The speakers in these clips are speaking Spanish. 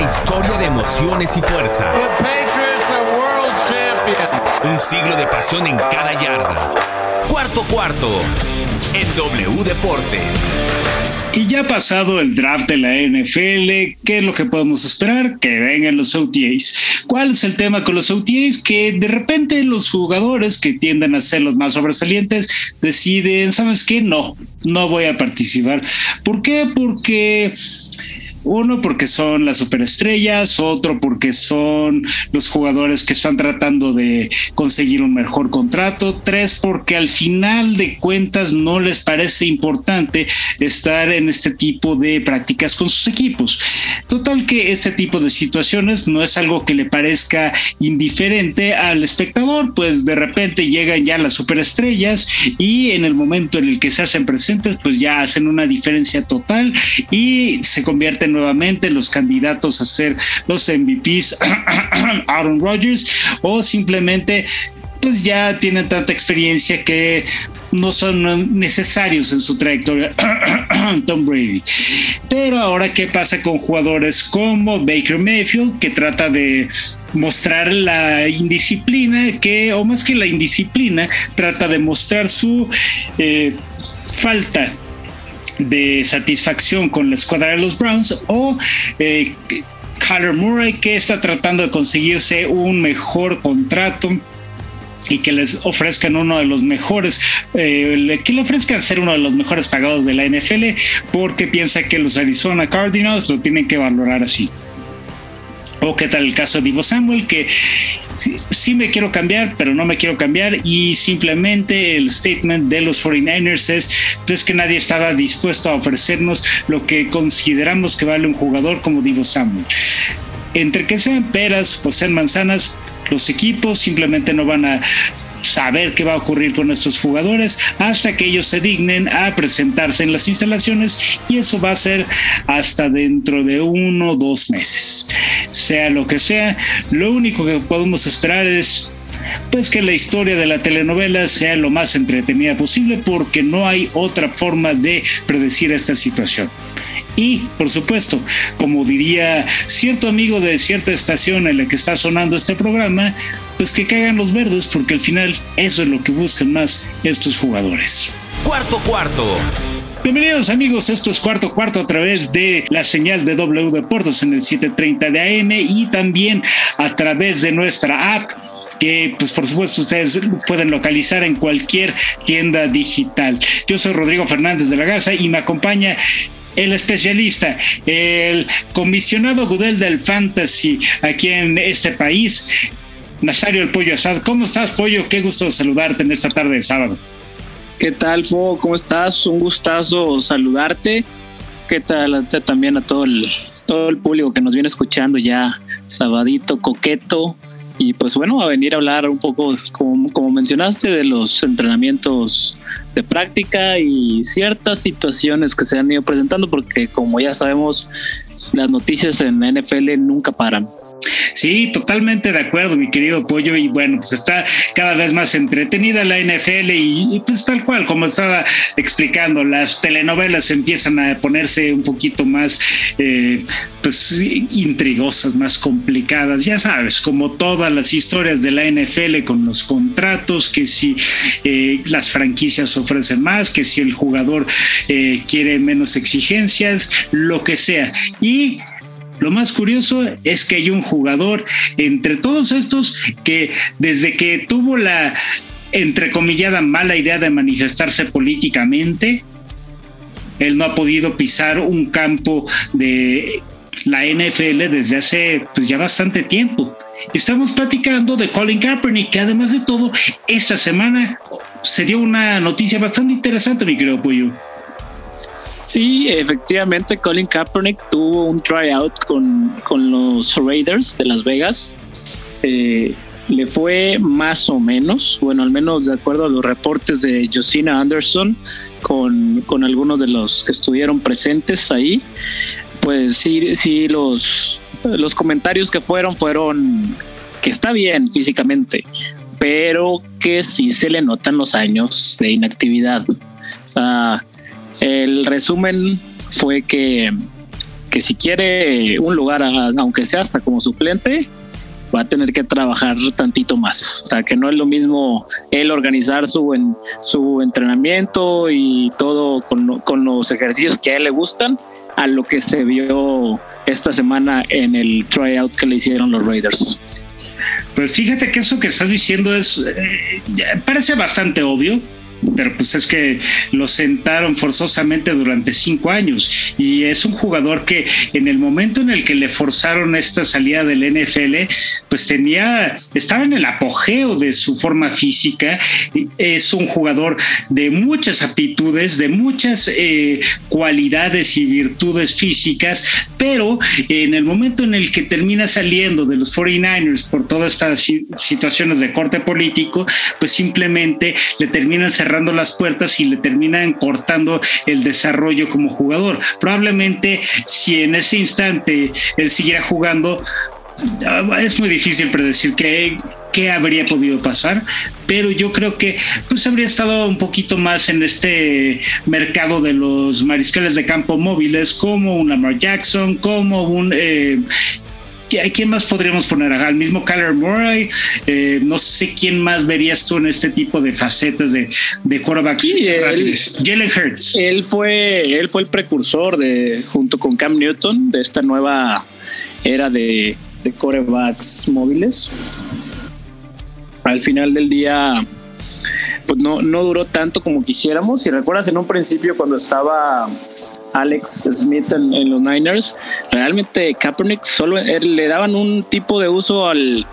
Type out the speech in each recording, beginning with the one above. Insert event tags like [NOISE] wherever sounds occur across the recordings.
historia de emociones y fuerza. Un siglo de pasión en cada yarda. Cuarto cuarto en W Deportes. Y ya pasado el draft de la NFL, ¿qué es lo que podemos esperar? Que vengan los OTAs. ¿Cuál es el tema con los OTAs? Que de repente los jugadores que tienden a ser los más sobresalientes deciden, ¿sabes qué? No, no voy a participar. ¿Por qué? Porque uno porque son las superestrellas, otro porque son los jugadores que están tratando de conseguir un mejor contrato, tres porque al final de cuentas no les parece importante estar en este tipo de prácticas con sus equipos. Total que este tipo de situaciones no es algo que le parezca indiferente al espectador, pues de repente llegan ya las superestrellas y en el momento en el que se hacen presentes, pues ya hacen una diferencia total y se convierten nuevamente los candidatos a ser los MVPs [CLEARS THROAT] Aaron Rodgers o simplemente pues ya tienen tanta experiencia que no son necesarios en su trayectoria [CLEARS THROAT] Tom Brady. Pero ahora, ¿qué pasa con jugadores como Baker Mayfield, que trata de mostrar la indisciplina, que, o más que la indisciplina, trata de mostrar su eh, falta de satisfacción con la escuadra de los Browns o eh, Murray que está tratando de conseguirse un mejor contrato y que les ofrezcan uno de los mejores, eh, que le ofrezcan ser uno de los mejores pagados de la NFL porque piensa que los Arizona Cardinals lo tienen que valorar así. O qué tal el caso de Divo Samuel, que sí, me quiero cambiar, pero no me quiero cambiar y simplemente el statement de los 49ers es pues, que nadie estaba dispuesto a ofrecernos lo que consideramos que vale un jugador como Divo Samuel. Entre que sean peras o sean manzanas, los equipos simplemente no van a saber qué va a ocurrir con estos jugadores hasta que ellos se dignen a presentarse en las instalaciones y eso va a ser hasta dentro de uno o dos meses. Sea lo que sea, lo único que podemos esperar es pues que la historia de la telenovela sea lo más entretenida posible porque no hay otra forma de predecir esta situación. Y, por supuesto, como diría cierto amigo de cierta estación en la que está sonando este programa, pues que caigan los verdes porque al final eso es lo que buscan más estos jugadores. Cuarto cuarto. Bienvenidos amigos, esto es cuarto cuarto a través de la señal de W Deportes en el 730 de AM y también a través de nuestra app que pues por supuesto ustedes pueden localizar en cualquier tienda digital. Yo soy Rodrigo Fernández de la Garza y me acompaña el especialista, el comisionado Gudel del Fantasy aquí en este país, Nazario el Pollo Asad. ¿Cómo estás, Pollo? Qué gusto saludarte en esta tarde de sábado. ¿Qué tal, Fo? ¿Cómo estás? Un gustazo saludarte. ¿Qué tal también a todo el, todo el público que nos viene escuchando ya sabadito, coqueto? Y pues bueno, a venir a hablar un poco, como, mencionaste, de los entrenamientos de práctica y ciertas situaciones que se han ido presentando, porque como ya sabemos, las noticias en NFL nunca paran. Sí, totalmente de acuerdo, mi querido Pollo. Y bueno, pues está cada vez más entretenida la NFL y, pues tal cual, como estaba explicando, las telenovelas empiezan a ponerse un poquito más, eh, pues, intrigosas, más complicadas. Ya sabes, como todas las historias de la NFL con los contratos, que si eh, las franquicias ofrecen más, que si el jugador eh, quiere menos exigencias, lo que sea. Y lo más curioso es que hay un jugador entre todos estos que desde que tuvo la entrecomillada mala idea de manifestarse políticamente, él no ha podido pisar un campo de la NFL desde hace pues ya bastante tiempo. Estamos platicando de Colin Kaepernick, que además de todo, esta semana se dio una noticia bastante interesante, mi querido Pollo. Sí, efectivamente, Colin Kaepernick tuvo un tryout con, con los Raiders de Las Vegas. le fue más o menos, bueno, al menos de acuerdo a los reportes de Josina Anderson, con, con algunos de los que estuvieron presentes ahí, pues sí, sí, los, los comentarios que fueron fueron que está bien físicamente, pero que sí se le notan los años de inactividad. O sea, el resumen fue que que si quiere un lugar, aunque sea hasta como suplente, va a tener que trabajar tantito más. O sea, que no es lo mismo él organizar su, su entrenamiento y todo con, con, los ejercicios que a él le gustan a lo que se vio esta semana en el tryout que le hicieron los Raiders. Pues fíjate que eso que estás diciendo es eh, parece bastante obvio, pero pues es que lo sentaron forzosamente durante cinco años. Y es un jugador que en el momento en el que le forzaron esta salida del NFL, pues tenía, estaba en el apogeo de su forma física, es un jugador de muchas aptitudes, de muchas eh, cualidades y virtudes físicas, pero en el momento en el que termina saliendo de los 49ers por todas estas situaciones de corte político, pues simplemente le terminan cerrando cerrando las puertas y le terminan cortando el desarrollo como jugador. Probablemente si en ese instante él siguiera jugando, ah, es muy difícil predecir qué, qué habría podido pasar, pero yo creo que pues habría estado un poquito más en este mercado de los mariscales de campo móviles como un Lamar Jackson, como un eh, quién más podríamos poner? Al mismo Kyler Murray. Eh, no sé quién más verías tú en este tipo de facetas de, de quarterbacks. Jalen Hurts. Él fue, él fue el precursor de, junto con Cam Newton, de esta nueva era de, de quarterbacks móviles. Al final del día, pues no, no duró tanto como quisiéramos. Si recuerdas en un principio cuando estaba Alex Smith en, los Niners, realmente Kaepernick solo le daban un tipo de uso al,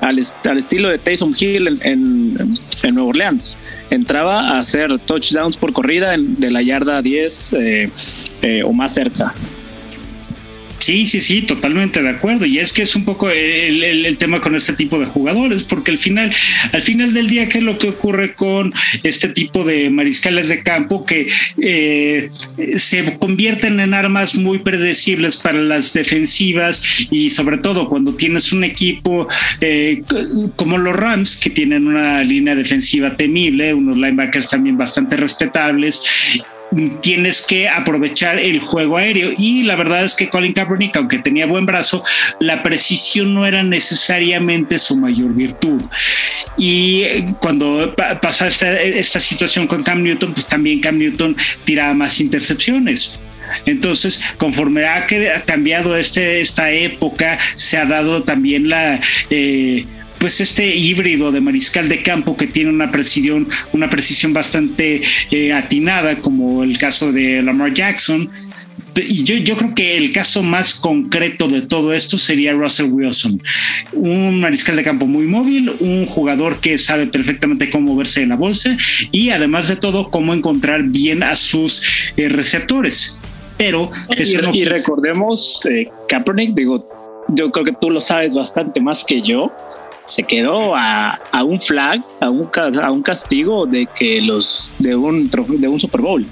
al, estilo de Taysom Hill en, en, en, Nueva Orleans. Entraba a hacer touchdowns por corrida de la yarda 10 eh, eh, o más cerca. Sí, sí, sí, totalmente de acuerdo. Y es que es un poco el, tema con este tipo de jugadores, porque al final, al final del día, ¿qué es lo que ocurre con este tipo de mariscales de campo que eh, se convierten en armas muy predecibles para las defensivas y sobre todo cuando tienes un equipo eh, como los Rams, que tienen una línea defensiva temible, unos linebackers también bastante respetables tienes que aprovechar el juego aéreo. Y la verdad es que Colin Kaepernick, aunque tenía buen brazo, la precisión no era necesariamente su mayor virtud. Y cuando pasa esta, esta situación con Cam Newton, pues también Cam Newton tiraba más intercepciones. Entonces, conforme ha cambiado este, esta época, se ha dado también la... Eh, pues este híbrido de mariscal de campo que tiene una precisión, una precisión bastante eh, atinada, como el caso de Lamar Jackson. Y yo, yo creo que el caso más concreto de todo esto sería Russell Wilson, un mariscal de campo muy móvil, un jugador que sabe perfectamente cómo moverse en la bolsa y además de todo cómo encontrar bien a sus eh, receptores. Pero y, recordemos, eh, Kaepernick, digo, yo creo que tú lo sabes bastante más que yo se quedó a, un flag, a un, a un castigo de que los de un de un Super Bowl.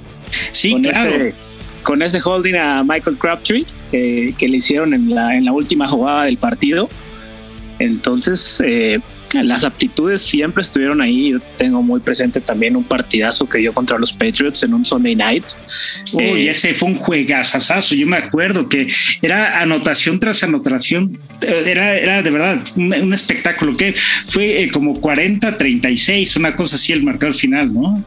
Sí, con claro. Ese, con ese holding a Michael Crabtree que, que, le hicieron en la, en la última jugada del partido. Entonces, eh, las aptitudes siempre estuvieron ahí. Yo tengo muy presente también un partidazo que dio contra los Patriots en un Sunday night. Uy, eh, ese fue un juegazazazo. Yo me acuerdo que era anotación tras anotación. Era, era de verdad un, espectáculo que fue eh, como 40-36, una cosa así el marcador final, ¿no?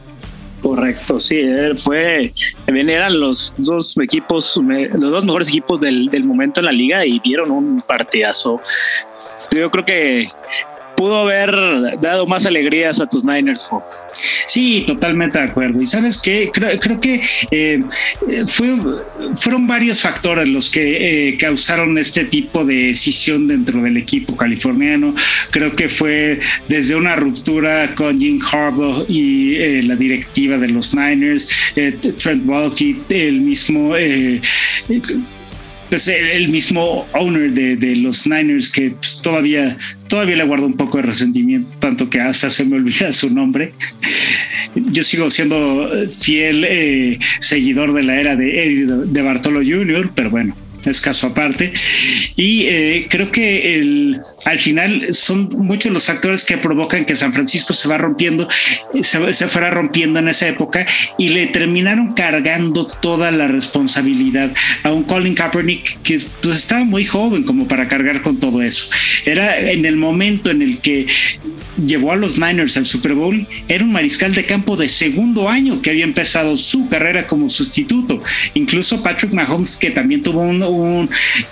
Correcto, sí, fue, eran los dos equipos, los dos mejores equipos del, del momento en la liga y dieron un partidazo yo creo que pudo haber dado más alegrías a tus Niners. Sí, totalmente de acuerdo. Y sabes qué, creo, creo que eh, fue, fueron varios factores los que eh, causaron este tipo de decisión dentro del equipo californiano. Creo que fue desde una ruptura con Jim Harbaugh y eh, la directiva de los Niners, Trent Walkie, el mismo pues el mismo owner de, los Niners que pues, todavía, todavía le guardo un poco de resentimiento, tanto que hasta se me [LAUGHS] olvida su nombre. Yo sigo siendo fiel eh, seguidor de la era de Eddie de Bartolo Jr., pero bueno, es caso aparte. Y eh, creo que al final son muchos los factores que provocan que San Francisco se va rompiendo, se, se fuera rompiendo en esa época y le terminaron cargando toda la responsabilidad a un Colin Kaepernick que pues, estaba muy joven como para cargar con todo eso. Era en el momento en el que llevó a los Niners al Super Bowl, era un mariscal de campo de segundo año que había empezado su carrera como sustituto. Incluso Patrick Mahomes, que también tuvo un,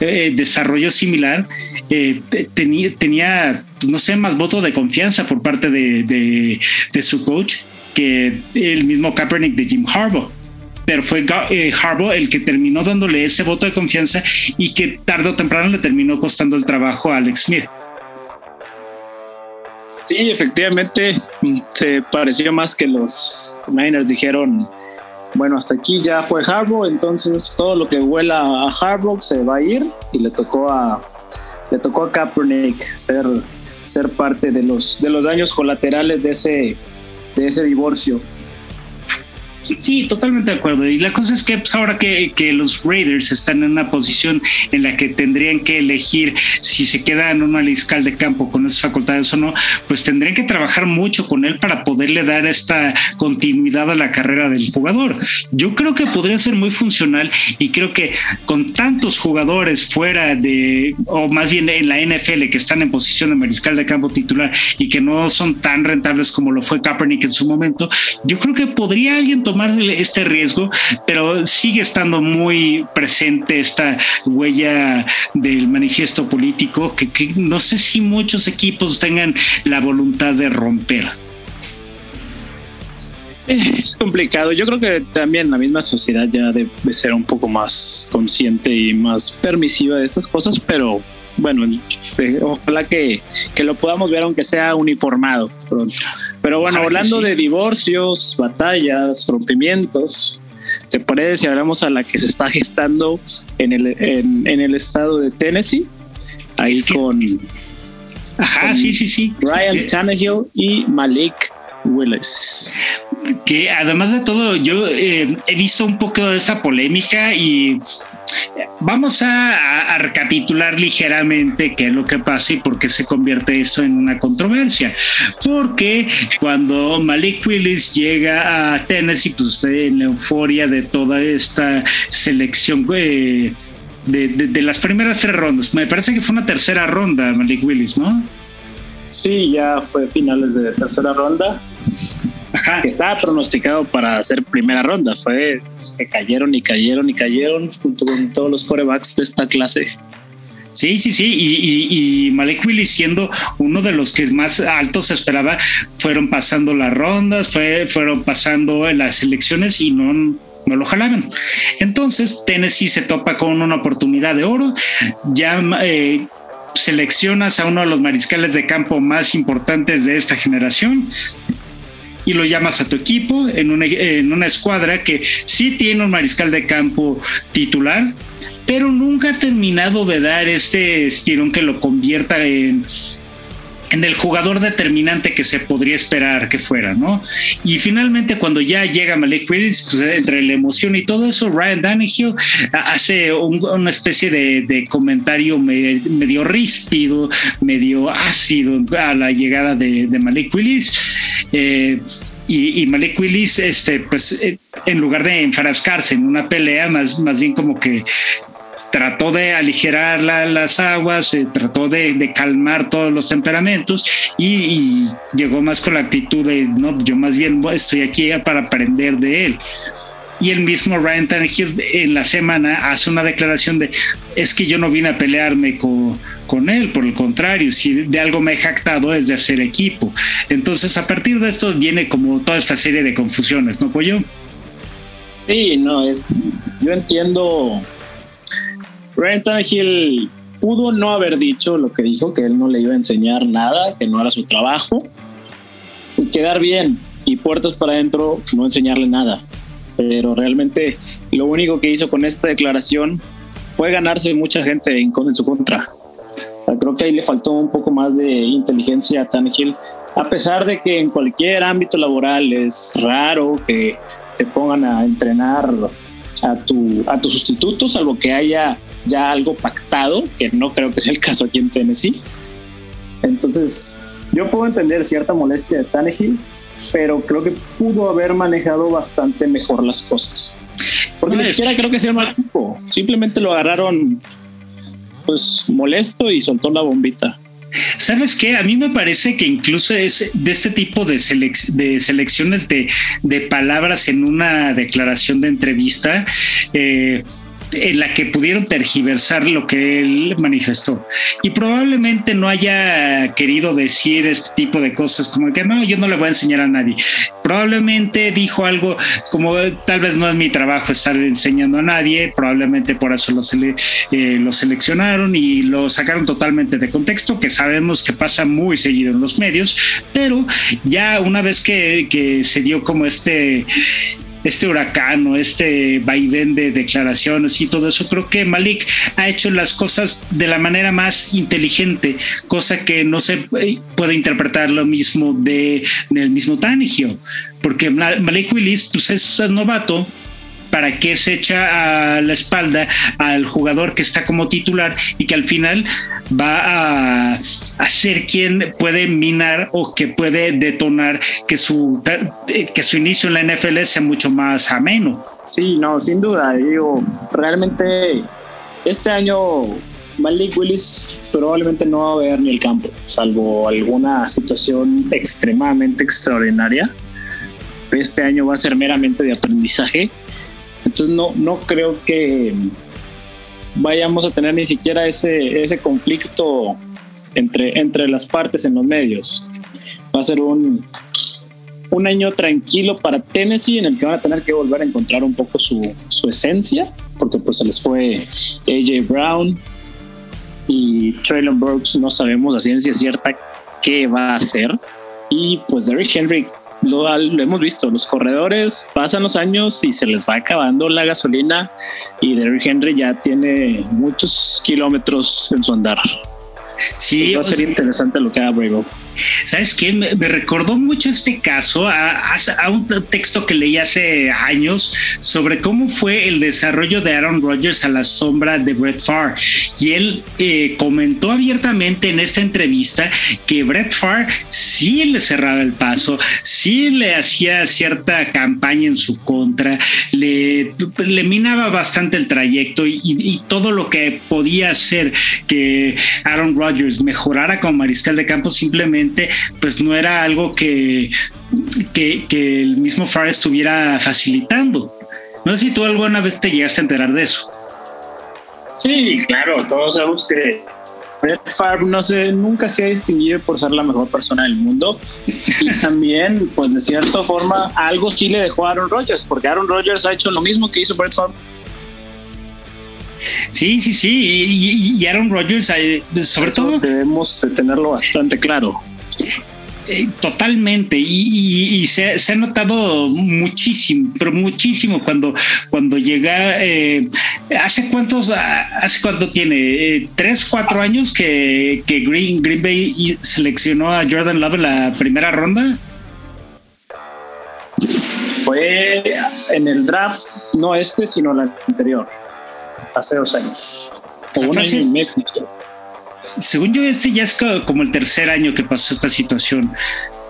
eh, desarrollo similar, eh, tenía, pues, no sé, más voto de confianza por parte de, su coach que el mismo Kaepernick de Jim Harbaugh pero fue eh, Harbaugh el que terminó dándole ese voto de confianza y que tarde o temprano le terminó costando el trabajo a Alex Smith. Sí, efectivamente se pareció más que los Niners dijeron, bueno, hasta aquí ya fue Harbaugh, entonces todo lo que huela a Harbaugh se va a ir y le tocó a le tocó a Kaepernick ser ser parte de los de los daños colaterales de ese de ese divorcio. Sí, totalmente de acuerdo. Y la cosa es que pues, ahora que, los Raiders están en una posición en la que tendrían que elegir si se quedan un mariscal de campo con esas facultades o no, pues tendrían que trabajar mucho con él para poderle dar esta continuidad a la carrera del jugador. Yo creo que podría ser muy funcional y creo que con tantos jugadores fuera de, o más bien en la NFL que están en posición de mariscal de campo titular y que no son tan rentables como lo fue Kaepernick en su momento, yo creo que podría alguien tomar este riesgo, pero sigue estando muy presente esta huella del manifiesto político que, que no sé si muchos equipos tengan la voluntad de romper. Es complicado. Yo creo que también la misma sociedad ya debe ser un poco más consciente y más permisiva de estas cosas, pero bueno, ojalá que, que, lo podamos ver aunque sea uniformado pronto. Pero bueno, hablando de divorcios, batallas, rompimientos, ¿te parece si hablamos a la que se está gestando en el, en, el estado de Tennessee? Ahí con... Ajá, sí, sí, sí. Ryan eh, Tannehill y Malik Willis. Que además de todo, yo eh, he visto un poco de esta polémica y Vamos a, recapitular ligeramente qué es lo que pasa y por qué se convierte esto en una controversia. Porque cuando Malik Willis llega a Tennessee, pues en la euforia de toda esta selección eh, de, las primeras tres rondas, me parece que fue una tercera ronda Malik Willis, ¿no? Sí, ya fue finales de tercera ronda que estaba pronosticado para hacer primera ronda. Fue que cayeron y cayeron y cayeron junto con todos los corebacks de esta clase. Sí, sí, sí, y, y, Malek Willis siendo uno de los que más altos se esperaba, fueron pasando las rondas, fue, fueron pasando las elecciones y no, no lo jalaban. Entonces Tennessee se topa con una oportunidad de oro, ya eh, seleccionas a uno de los mariscales de campo más importantes de esta generación, y lo llamas a tu equipo en una, en una escuadra que sí tiene un mariscal de campo titular, pero nunca ha terminado de dar este estirón que lo convierta en, en el jugador determinante que se podría esperar que fuera, ¿no? Y finalmente cuando ya llega Malik Willis, pues entre la emoción y todo eso, Ryan Danehill hace una especie de, comentario medio, ríspido, medio ácido a la llegada de, de Malik Willis. Eh, y, Malik Willis, este, pues, eh, en lugar de enfrascarse en una pelea, más, más bien como que trató de aligerar las aguas, eh, trató de, calmar todos los temperamentos y, llegó más con la actitud de, no, yo más bien estoy aquí para aprender de él. Y el mismo Ryan Tannehill en la semana hace una declaración de, es que yo no vine a pelearme con, con él, por el contrario, si de algo me he jactado es de hacer equipo. Entonces a partir de esto viene como toda esta serie de confusiones, ¿no, Pollo? Sí, no, es, yo entiendo Ryan Tannehill pudo no haber dicho lo que dijo, que él no le iba a enseñar nada, que no era su trabajo, y quedar bien y puertas para adentro, no enseñarle nada. Pero realmente lo único que hizo con esta declaración fue ganarse mucha gente en, en su contra. Creo que ahí le faltó un poco más de inteligencia a Tannehill, a pesar de que en cualquier ámbito laboral es raro que te pongan a entrenar a tu, a tu sustituto, salvo que haya ya algo pactado, que no creo que sea el caso aquí en Tennessee. Entonces, yo puedo entender cierta molestia de Tannehill, pero creo que pudo haber manejado bastante mejor las cosas. Porque ni siquiera creo que sea mal tipo. Simplemente lo agarraron pues molesto y soltó la bombita. ¿Sabes qué? A mí me parece que incluso es de este tipo de, de selecciones de, de, palabras en una declaración de entrevista. Eh, en la que pudieron tergiversar lo que él manifestó. Y probablemente no haya querido decir este tipo de cosas como que no, yo no le voy a enseñar a nadie. Probablemente dijo algo como tal vez no es mi trabajo estar enseñando a nadie, probablemente por eso lo, eh, lo seleccionaron y lo sacaron totalmente de contexto, que sabemos que pasa muy seguido en los medios, pero ya una vez que, que se dio como este este huracán o este vaivén de declaraciones y todo eso, creo que Malik ha hecho las cosas de la manera más inteligente, cosa que no se puede interpretar lo mismo de, del mismo Tanigio, porque Malik Willis pues es novato, para que se echa a la espalda al jugador que está como titular y que al final va a, ser quien puede minar o que puede detonar que su, que su inicio en la NFL sea mucho más ameno. Sí, no, sin duda. Digo, realmente este año Malik Willis probablemente no va a ver ni el campo, salvo alguna situación extremadamente extraordinaria. Este año va a ser meramente de aprendizaje entonces no, no creo que vayamos a tener ni siquiera ese, ese conflicto entre, entre las partes en los medios. Va a ser un, un año tranquilo para Tennessee en el que van a tener que volver a encontrar un poco su, su esencia, porque pues se les fue AJ Brown y Traylon Brooks, no sabemos a ciencia cierta qué va a hacer. Y pues Derrick Henry lo, hemos visto, los corredores pasan los años y se les va acabando la gasolina y Derrick Henry ya tiene muchos kilómetros en su andar. Sí, va a ser interesante lo que haga Bravo. ¿Sabes qué? Me, recordó mucho este caso a, un texto que leí hace años sobre cómo fue el desarrollo de Aaron Rodgers a la sombra de Brett Favre. Y él eh, comentó abiertamente en esta entrevista que Brett Favre sí le cerraba el paso, sí le hacía cierta campaña en su contra, le, minaba bastante el trayecto y, y todo lo que podía hacer que Aaron Rodgers mejorara como mariscal de campo simplemente pues no era algo que, que, el mismo Farr estuviera facilitando. No sé si tú alguna vez te llegaste a enterar de eso. Sí, claro, todos sabemos que Favre no sé, nunca se ha distinguido por ser la mejor persona del mundo. Y [LAUGHS] también, pues de cierta forma, algo sí le dejó a Aaron Rodgers, porque Aaron Rodgers ha hecho lo mismo que hizo Brett Favre. Sí, sí, sí. Y, Aaron Rodgers, eh, sobre todo. Debemos de tenerlo bastante claro. Eh, totalmente y, se, ha notado muchísimo pero muchísimo cuando cuando llega eh, hace cuántos hace cuánto tiene eh, tres cuatro años que, Green Green Bay seleccionó a Jordan Love en la primera ronda. Fue en el draft no este sino el anterior hace dos años. O, un año y medio según yo, este ya es como el tercer año que pasó esta situación.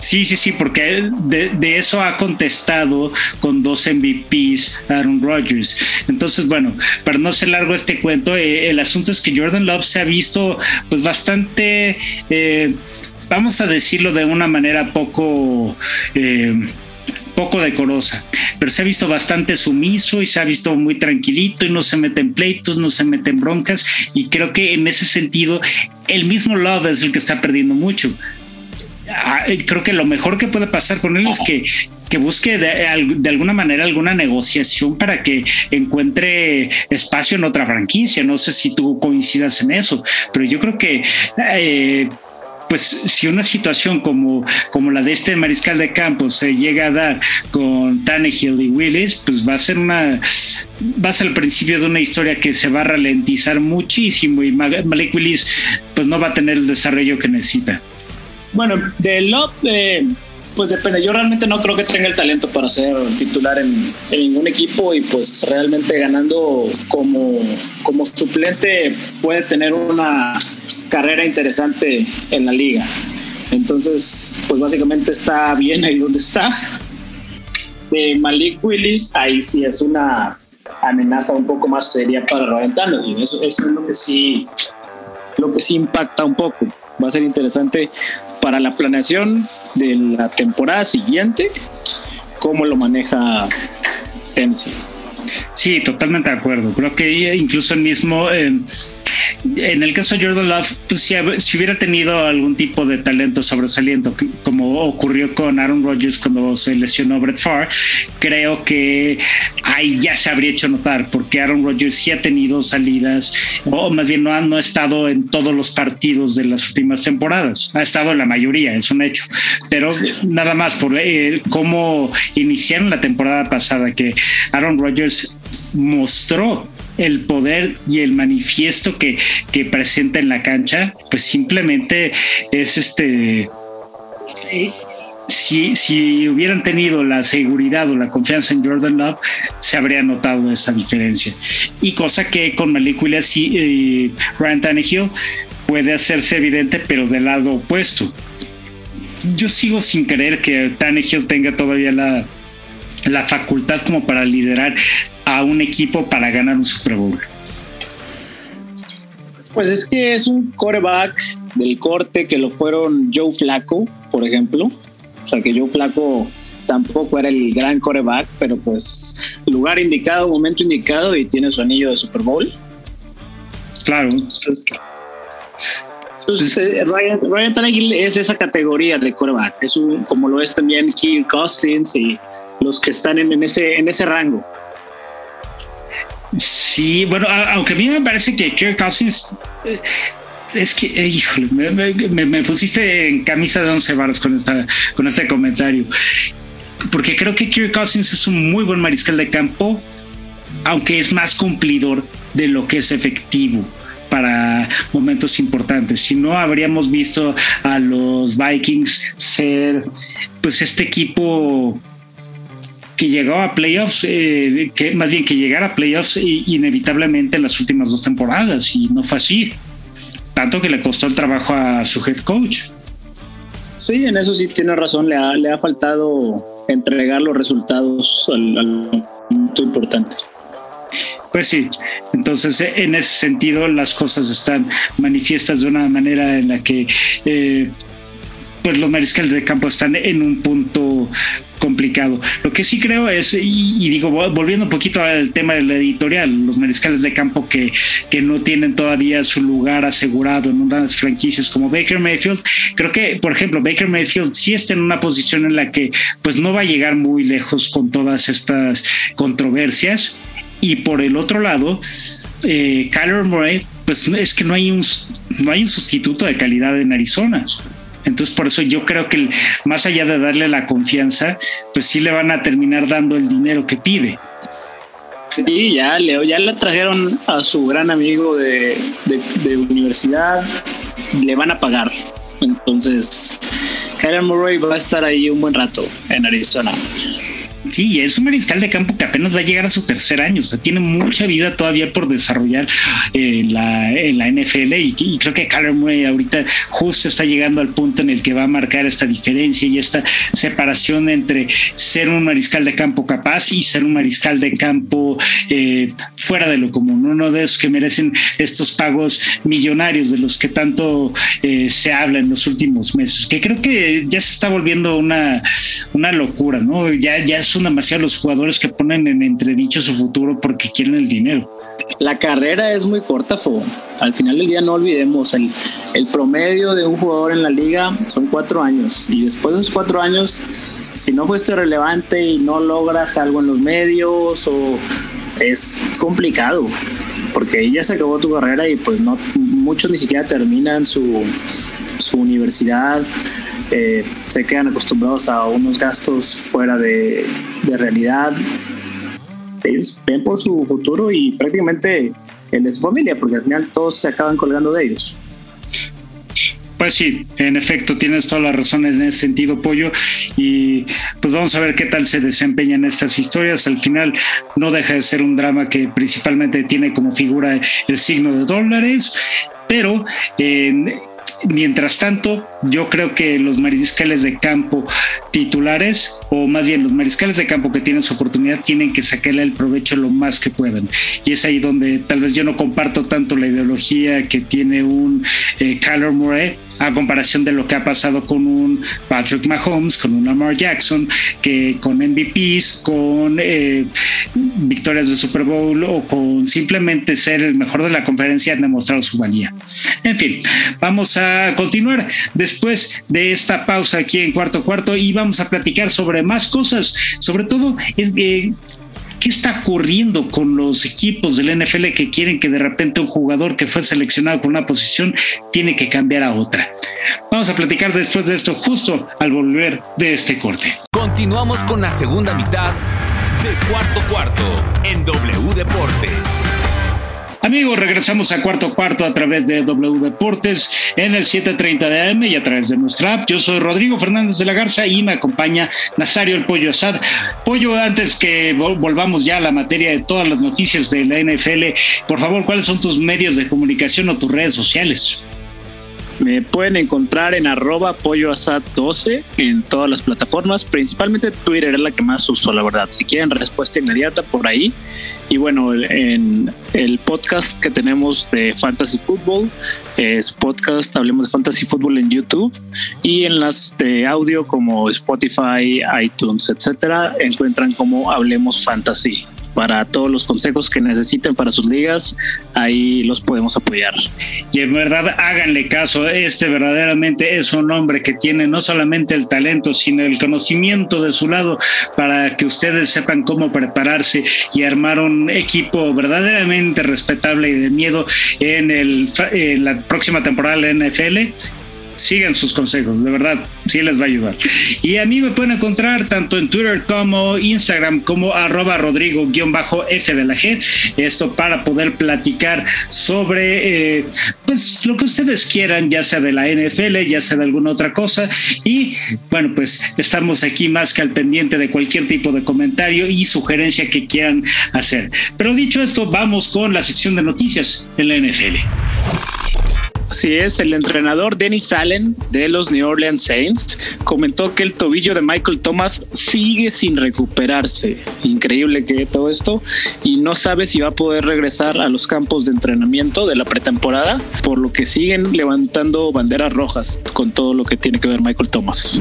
Sí, sí, sí, porque de, eso ha contestado con dos MVPs Aaron Rodgers. Entonces, bueno, para no ser largo este cuento, eh, el asunto es que Jordan Love se ha visto pues bastante, eh, vamos a decirlo de una manera poco... Eh, poco decorosa, pero se ha visto bastante sumiso y se ha visto muy tranquilito y no se mete en pleitos, no se mete en broncas y creo que en ese sentido el mismo Love es el que está perdiendo mucho. Ah, creo que lo mejor que puede pasar con él es que, que busque de, alguna manera alguna negociación para que encuentre espacio en otra franquicia. No sé si tú coincidas en eso, pero yo creo que eh, pues si una situación como, como la de este mariscal de campo se llega a dar con Tannehill y Willis, pues va a ser una va a ser el principio de una historia que se va a ralentizar muchísimo y Malik Willis pues no va a tener el desarrollo que necesita. Bueno, de Love, eh, pues depende. Yo realmente no creo que tenga el talento para ser titular en, ningún equipo y pues realmente ganando como, como suplente puede tener una carrera interesante en la liga. Entonces, pues básicamente está bien ahí donde está. De Malik Willis, ahí sí es una amenaza un poco más seria para Ryan eso, eso es lo que sí lo que sí impacta un poco. Va a ser interesante para la planeación de la temporada siguiente, cómo lo maneja Tennessee. Sí, totalmente de acuerdo. Creo que incluso el mismo... Eh, en el caso de Jordan Love, pues si, hubiera tenido algún tipo de talento sobresaliendo, como ocurrió con Aaron Rodgers cuando se lesionó Brett Favre, creo que ahí ya se habría hecho notar, porque Aaron Rodgers sí ha tenido salidas, o más bien no ha, no ha estado en todos los partidos de las últimas temporadas, ha estado en la mayoría, es un hecho, pero nada más por eh, cómo iniciaron la temporada pasada, que Aaron Rodgers mostró el poder y el manifiesto que, que presenta en la cancha, pues simplemente es este... Eh, si, si, hubieran tenido la seguridad o la confianza en Jordan Love, se habría notado esta diferencia. Y cosa que con Malik Williams y Ryan Tannehill puede hacerse evidente, pero del lado opuesto. Yo sigo sin creer que Tannehill tenga todavía la, la facultad como para liderar a un equipo para ganar un Super Bowl? Pues es que es un coreback del corte que lo fueron Joe Flaco, por ejemplo. O sea que Joe Flaco tampoco era el gran coreback, pero pues lugar indicado, momento indicado y tiene su anillo de Super Bowl. Claro. Entonces, eh, Ryan, Ryan Tannehill es esa categoría de coreback, es un, como lo es también Kirk Cousins y los que están en, ese, en ese rango. Sí, bueno, aunque a mí me parece que Kirk Cousins eh, es que, eh, híjole, me, pusiste en camisa de once varas con, esta, con este comentario. Porque creo que Kirk Cousins es un muy buen mariscal de campo, aunque es más cumplidor de lo que es efectivo para momentos importantes. Si no, habríamos visto a los Vikings ser pues este equipo que llegó a playoffs, eh, que más bien que llegara a playoffs inevitablemente en las últimas dos temporadas y no fue así. Tanto que le costó el trabajo a su head coach. Sí, en eso sí tiene razón, le ha, le ha faltado entregar los resultados al, punto importante. Pues sí, entonces en ese sentido las cosas están manifiestas de una manera en la que eh, pues los mariscales de campo están en un punto complicado. Lo que sí creo es, y, digo, volviendo un poquito al tema de la editorial, los mariscales de campo que, que no tienen todavía su lugar asegurado en unas franquicias como Baker Mayfield, creo que, por ejemplo, Baker Mayfield sí está en una posición en la que pues no va a llegar muy lejos con todas estas controversias. Y por el otro lado, eh, Kyler Murray, pues es que no hay un, no hay un sustituto de calidad en Arizona. Entonces, por eso yo creo que más allá de darle la confianza, pues sí le van a terminar dando el dinero que pide. Sí, ya, Leo, ya le trajeron a su gran amigo de, de, universidad, le van a pagar. Entonces, Kyler Murray va a estar ahí un buen rato en Arizona. Sí, es un mariscal de campo que apenas va a llegar a su tercer año, o sea, tiene mucha vida todavía por desarrollar en eh, la, en la NFL y, creo que Kyler Murray ahorita justo está llegando al punto en el que va a marcar esta diferencia y esta separación entre ser un mariscal de campo capaz y ser un mariscal de campo eh, fuera de lo común, uno de esos que merecen estos pagos millonarios de los que tanto eh, se habla en los últimos meses, que creo que ya se está volviendo una, una locura, ¿no? Ya, ya es demasiado los jugadores que ponen en entredicho su futuro porque quieren el dinero. La carrera es muy corta, Fo. Al final del día no olvidemos, el, el promedio de un jugador en la liga son cuatro años y después de esos cuatro años, si no fuiste relevante y no logras algo en los medios o es complicado porque ya se acabó tu carrera y pues no muchos ni siquiera terminan su, su universidad eh, se quedan acostumbrados a unos gastos fuera de, realidad. Ellos ven por su futuro y prácticamente el de su familia, porque al final todos se acaban colgando de ellos. Pues sí, en efecto, tienes toda la razón en ese sentido, Pollo. Y pues vamos a ver qué tal se desempeñan estas historias. Al final no deja de ser un drama que principalmente tiene como figura el signo de dólares, pero eh, Mientras tanto, yo creo que los mariscales de campo titulares, o más bien los mariscales de campo que tienen su oportunidad, tienen que sacarle el provecho lo más que puedan. Y es ahí donde tal vez yo no comparto tanto la ideología que tiene un eh, Kyler Murray a comparación de lo que ha pasado con un Patrick Mahomes, con un Lamar Jackson, que con MVPs, con eh, victorias de Super Bowl o con simplemente ser el mejor de la conferencia han demostrado su valía. En fin, vamos a continuar después de esta pausa aquí en cuarto cuarto y vamos a platicar sobre más cosas, sobre todo es ¿Qué está ocurriendo con los equipos del NFL que quieren que de repente un jugador que fue seleccionado con una posición tiene que cambiar a otra? Vamos a platicar después de esto justo al volver de este corte. Continuamos con la segunda mitad de cuarto cuarto en W Deportes. Amigos, regresamos a cuarto cuarto a través de W Deportes en el 7:30 de AM y a través de nuestra app. Yo soy Rodrigo Fernández de la Garza y me acompaña Nazario el Pollo Asad. Pollo, antes que volvamos ya a la materia de todas las noticias de la NFL, por favor, ¿cuáles son tus medios de comunicación o tus redes sociales? Me pueden encontrar en arroba polloasad12 en todas las plataformas, principalmente Twitter es la que más uso, la verdad. Si quieren respuesta inmediata por ahí. Y bueno, en el podcast que tenemos de Fantasy Football es podcast, hablemos de Fantasy Football en YouTube y en las de audio como Spotify, iTunes, etcétera, encuentran como Hablemos Fantasy para todos los consejos que necesiten para sus ligas, ahí los podemos apoyar. Y en verdad háganle caso, este verdaderamente es un hombre que tiene no solamente el talento, sino el conocimiento de su lado para que ustedes sepan cómo prepararse y armar un equipo verdaderamente respetable y de miedo en, el, en la próxima temporada de la NFL sigan sus consejos, de verdad, sí les va a ayudar. Y a mí me pueden encontrar tanto en Twitter como Instagram como arroba rodrigo-f de la G, esto para poder platicar sobre eh, pues lo que ustedes quieran, ya sea de la NFL, ya sea de alguna otra cosa. Y bueno, pues estamos aquí más que al pendiente de cualquier tipo de comentario y sugerencia que quieran hacer. Pero dicho esto, vamos con la sección de noticias en la NFL. Así es, el entrenador Dennis Allen de los New Orleans Saints comentó que el tobillo de Michael Thomas sigue sin recuperarse. Increíble que todo esto. Y no sabe si va a poder regresar a los campos de entrenamiento de la pretemporada, por lo que siguen levantando banderas rojas con todo lo que tiene que ver Michael Thomas.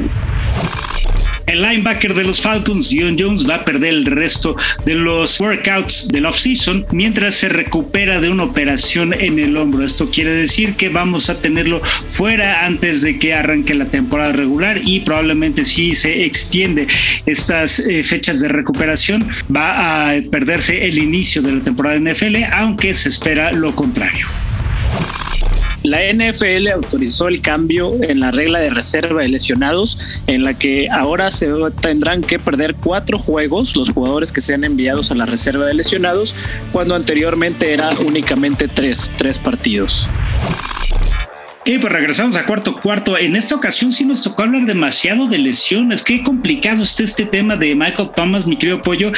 El linebacker de los Falcons, Dion Jones, va a perder el resto de los workouts del off-season mientras se recupera de una operación en el hombro. Esto quiere decir que vamos a tenerlo fuera antes de que arranque la temporada regular y probablemente si se extiende estas eh, fechas de recuperación va a perderse el inicio de la temporada NFL, aunque se espera lo contrario. La NFL autorizó el cambio en la regla de reserva de lesionados, en la que ahora se tendrán que perder cuatro juegos los jugadores que sean enviados a la reserva de lesionados, cuando anteriormente era únicamente tres, tres partidos. Y pues regresamos a cuarto cuarto. En esta ocasión sí nos tocó hablar demasiado de lesiones. Qué complicado está este tema de Michael Thomas, mi querido pollo.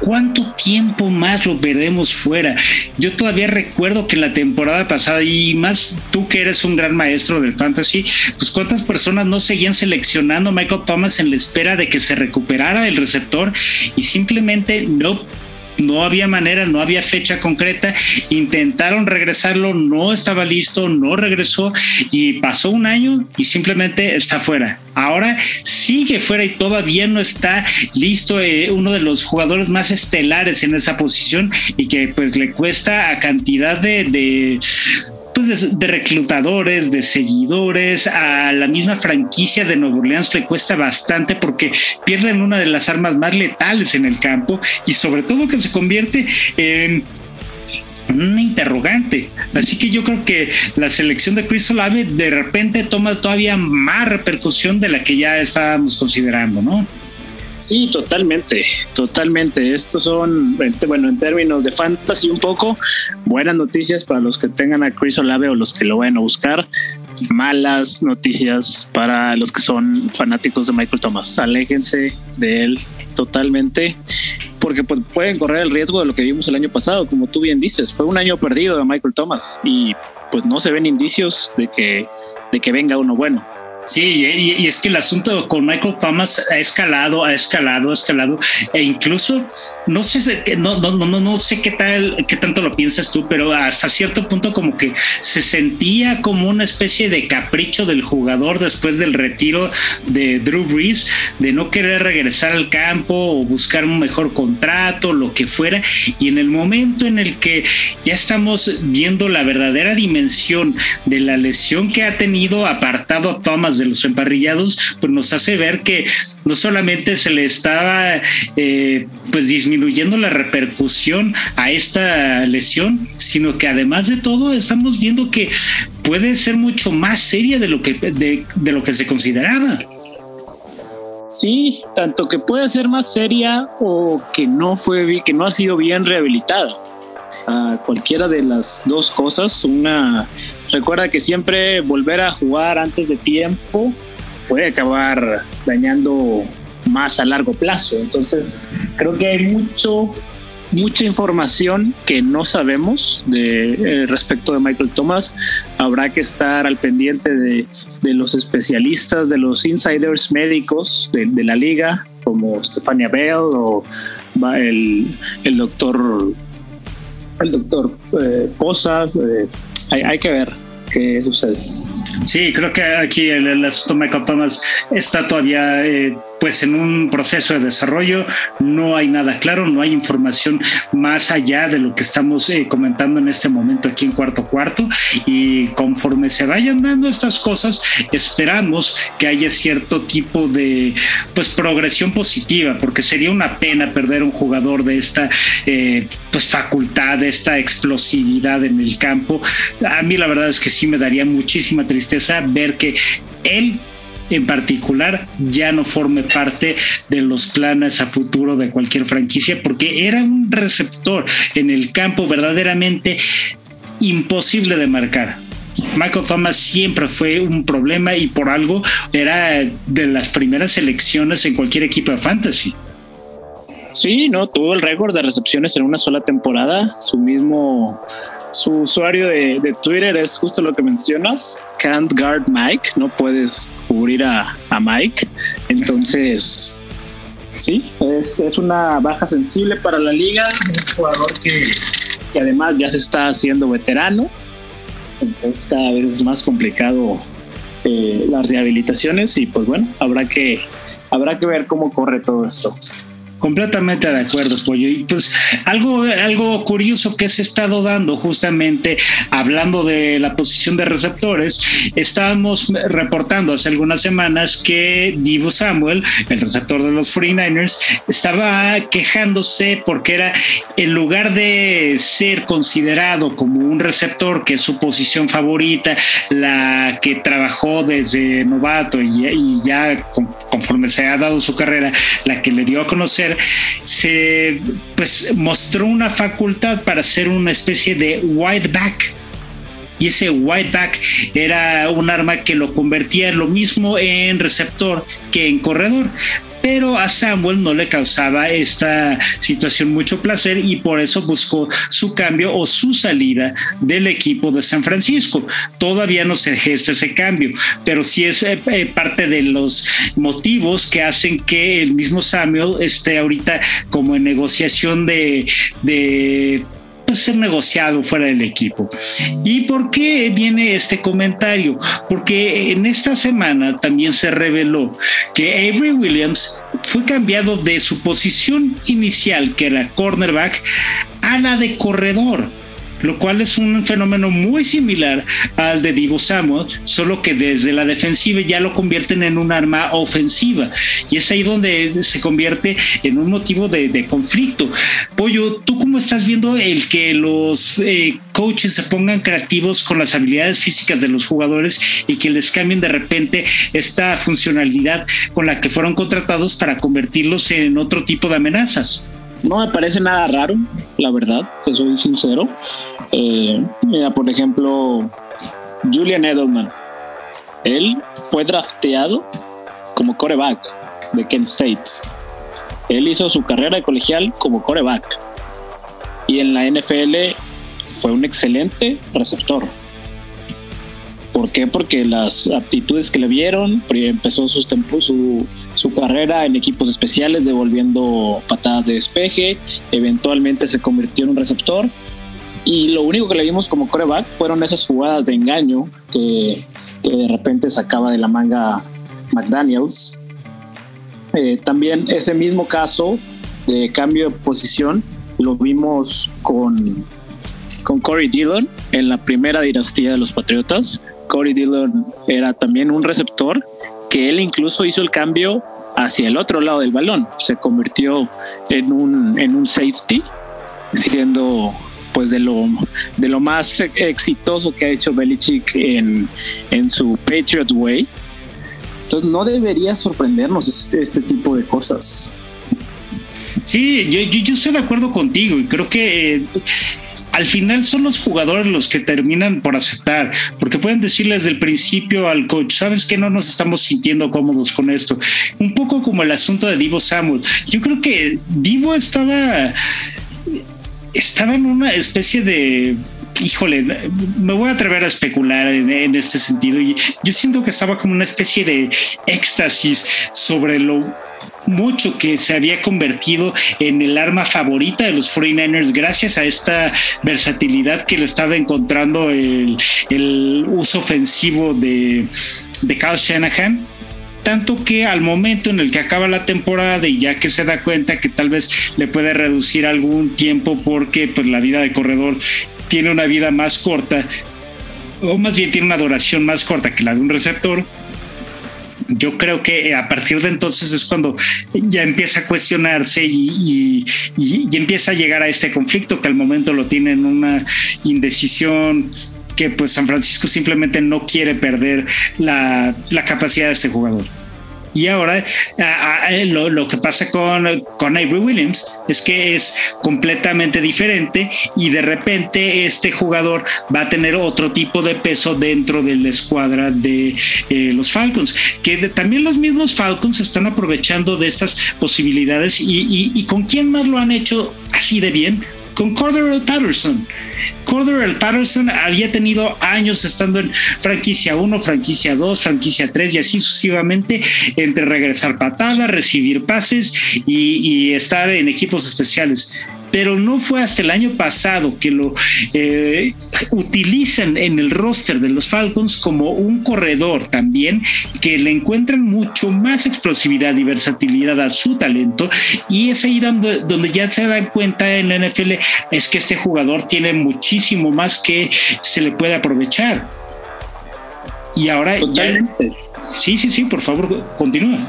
¿Cuánto tiempo más lo veremos fuera? Yo todavía recuerdo que la temporada pasada, y más tú que eres un gran maestro del fantasy, pues cuántas personas no seguían seleccionando a Michael Thomas en la espera de que se recuperara el receptor y simplemente no no había manera, no había fecha concreta, intentaron regresarlo, no estaba listo, no regresó y pasó un año y simplemente está fuera. Ahora sigue fuera y todavía no está listo eh, uno de los jugadores más estelares en esa posición y que pues le cuesta a cantidad de de, reclutadores, de seguidores, a la misma franquicia de Nueva Orleans le cuesta bastante porque pierden una de las armas más letales en el campo y sobre todo que se convierte en un interrogante. Así que yo creo que la selección de Chris Olave de repente toma todavía más repercusión de la que ya estábamos considerando, ¿no? Sí, totalmente, totalmente. Estos son, bueno, en términos de fantasy un poco, buenas noticias para los que tengan a Chris Olave o los que lo vayan a buscar. malas noticias para los que son fanáticos de Michael Thomas. Aléjense de él totalmente porque pues, pueden correr el riesgo de lo que vimos el año pasado, como tú bien dices. Fue un año perdido de Michael Thomas y pues no se ven indicios de que, de que venga uno bueno. Sí, y, es que el asunto con Michael Thomas ha escalado, ha escalado, ha escalado, e incluso no sé, no, no, no, no sé qué tal, qué tanto lo piensas tú, pero hasta cierto punto como que se sentía como una especie de capricho del jugador después del retiro de Drew Brees, de no querer regresar al campo o buscar un mejor contrato, lo que fuera, y en el momento en el que ya estamos viendo la verdadera dimensión de la lesión que ha tenido apartado a Thomas de los emparrillados, pues nos hace ver que no solamente se le estaba eh, pues disminuyendo la repercusión a esta lesión, sino que además de todo estamos viendo que puede ser mucho más seria de lo que, de, lo que se consideraba. Sí, tanto que puede ser más seria o que no fue que no ha sido bien rehabilitada. O sea, cualquiera de las dos cosas, una Recuerda que siempre volver a jugar antes de tiempo puede acabar dañando más a largo plazo. Entonces, creo que hay mucho, mucha información que no sabemos de, eh, respecto de Michael Thomas. Habrá que estar al pendiente de, los especialistas, de los insiders médicos de, la liga, como Stefania Bell o el, el doctor el doctor eh, Posas. Eh, hay, que ver qué sucede. Sí, creo que aquí el, el asunto Michael Thomas está todavía eh, pues en un proceso de desarrollo no hay nada claro, no hay información más allá de lo que estamos eh, comentando en este momento aquí en cuarto cuarto y conforme se vayan dando estas cosas esperamos que haya cierto tipo de pues progresión positiva porque sería una pena perder un jugador de esta eh, pues facultad, de esta explosividad en el campo. A mí la verdad es que sí me daría muchísima tristeza ver que él en particular ya no forme parte de los planes a futuro de cualquier franquicia porque era un receptor en el campo verdaderamente imposible de marcar. Michael Thomas siempre fue un problema y por algo era de las primeras selecciones en cualquier equipo de fantasy. Sí, no, tuvo el récord de recepciones en una sola temporada. Su mismo su usuario de, Twitter es justo lo que mencionas, can't guard Mike, no puedes cubrir a, Mike. Entonces, sí, es, es, una baja sensible para la liga, un jugador que, que además ya se está haciendo veterano, entonces cada vez es más complicado eh, las rehabilitaciones y pues bueno, habrá que, habrá que ver cómo corre todo esto. Completamente de acuerdo, Pollo. Y pues algo, algo curioso que se ha estado dando justamente hablando de la posición de receptores, estábamos reportando hace algunas semanas que Divo Samuel, el receptor de los 49ers, estaba quejándose porque era, en lugar de ser considerado como un receptor, que es su posición favorita, la que trabajó desde novato y, ya conforme se ha dado su carrera, la que le dio a conocer, se pues mostró una facultad para ser una especie de white back. Y ese white back era un arma que lo convertía lo mismo en receptor que en corredor pero a Samuel no le causaba esta situación mucho placer y por eso buscó su cambio o su salida del equipo de San Francisco. Todavía no se gesta ese cambio, pero sí es eh, eh, parte de los motivos que hacen que el mismo Samuel esté ahorita como en negociación de, de ser negociado fuera del equipo. ¿Y por qué viene este comentario? Porque en esta semana también se reveló que Avery Williams fue cambiado de su posición inicial, que era cornerback, a la de corredor lo cual es un fenómeno muy similar al de Divo Samuel, solo que desde la defensiva ya lo convierten en un arma ofensiva. Y es ahí donde se convierte en un motivo de, conflicto. Pollo, ¿tú cómo estás viendo el que los eh, coaches se pongan creativos con las habilidades físicas de los jugadores y que les cambien de repente esta funcionalidad con la que fueron contratados para convertirlos en otro tipo de amenazas? No me parece nada raro, la verdad, te soy sincero. Eh, mira, por ejemplo, Julian Edelman. Él fue drafteado como coreback de Kent State. Él hizo su carrera de colegial como coreback. Y en la NFL fue un excelente receptor. ¿Por qué? Porque las aptitudes que le vieron, empezó sus su, su carrera en equipos especiales, devolviendo patadas de despeje, eventualmente se convirtió en un receptor. Y lo único que le vimos como coreback fueron esas jugadas de engaño que, de repente sacaba de la manga McDaniels. Eh, también ese mismo caso de cambio de posición lo vimos con, con Corey Dillon en la primera dinastía de los Patriotas. Corey Dillon era también un receptor que él incluso hizo el cambio hacia el otro lado del balón. Se convirtió en un, en un safety, siendo pues de lo, de lo más exitoso que ha hecho Belichick en, en su Patriot Way entonces no debería sorprendernos este, este tipo de cosas. Sí, yo, yo, estoy de acuerdo contigo y creo que eh, al final son los jugadores los que terminan por aceptar, porque pueden decirle desde el principio al coach, sabes que no nos estamos sintiendo cómodos con esto. Un poco como el asunto de Divo Samuel. Yo creo que Divo estaba estaba en una especie de híjole, me voy a atrever a especular en, este sentido. Y yo siento que estaba como una especie de éxtasis sobre lo mucho que se había convertido en el arma favorita de los 49ers gracias a esta versatilidad que le estaba encontrando el, uso ofensivo de, de Kyle Shanahan tanto que al momento en el que acaba la temporada y ya que se da cuenta que tal vez le puede reducir algún tiempo porque pues la vida de corredor tiene una vida más corta, o más bien tiene una duración más corta que la de un receptor, yo creo que a partir de entonces es cuando ya empieza a cuestionarse y, empieza a llegar a este conflicto que al momento lo tiene en una indecisión que pues San Francisco simplemente no quiere perder la, la capacidad de este jugador. Y ahora lo, que pasa con, con Avery Williams es que es completamente diferente y de repente este jugador va a tener otro tipo de peso dentro de la escuadra de eh, los Falcons, que también los mismos Falcons están aprovechando de estas posibilidades y, y con quién más lo han hecho así de bien, con Cordero Patterson. Cordero Patterson había tenido años estando en franquicia 1, franquicia 2, franquicia 3 y así sucesivamente entre regresar patadas, recibir pases y, y estar en equipos especiales pero no fue hasta el año pasado que lo eh, utilizan en el roster de los Falcons como un corredor también, que le encuentran mucho más explosividad y versatilidad a su talento, y es ahí donde, donde ya se dan cuenta en la NFL, es que este jugador tiene muchísimo más que se le puede aprovechar. Y ahora Totalmente. sí, sí, sí, por favor, continúa.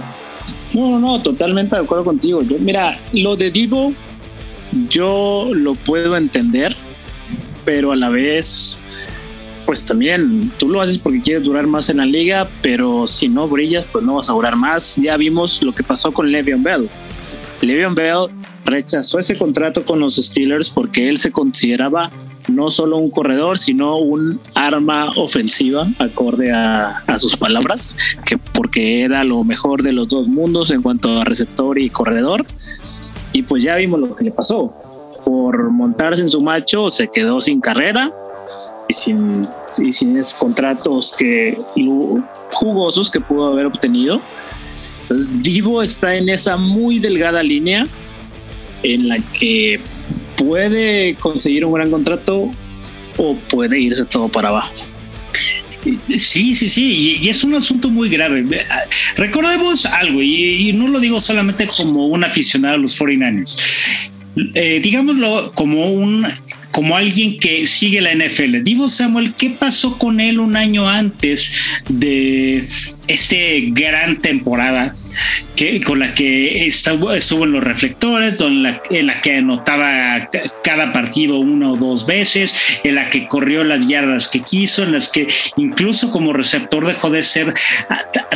No, no, totalmente de acuerdo contigo. Yo, mira, lo de Divo yo lo puedo entender, pero a la vez, pues también tú lo haces porque quieres durar más en la liga, pero si no brillas, pues no vas a durar más. Ya vimos lo que pasó con Le'Veon Bell. Le'Veon Bell rechazó ese contrato con los Steelers porque él se consideraba no solo un corredor, sino un arma ofensiva, acorde a, a, sus palabras, que porque era lo mejor de los dos mundos en cuanto a receptor y corredor. Y pues ya vimos lo que le pasó. Por montarse en su macho se quedó sin carrera y sin, y sin esos contratos que, jugosos que pudo haber obtenido. Entonces Divo está en esa muy delgada línea en la que puede conseguir un gran contrato o puede irse todo para abajo. Sí, sí, sí, y, es un asunto muy grave. Recordemos algo, y, no lo digo solamente como un aficionado a los 49ers, eh, digámoslo como un como alguien que sigue la NFL. Divo Samuel, ¿qué pasó con él un año antes de este gran temporada que, con la que estuvo, estuvo en los reflectores, en la, en la que anotaba cada partido una o dos veces, en la que corrió las yardas que quiso, en las que incluso como receptor dejó de ser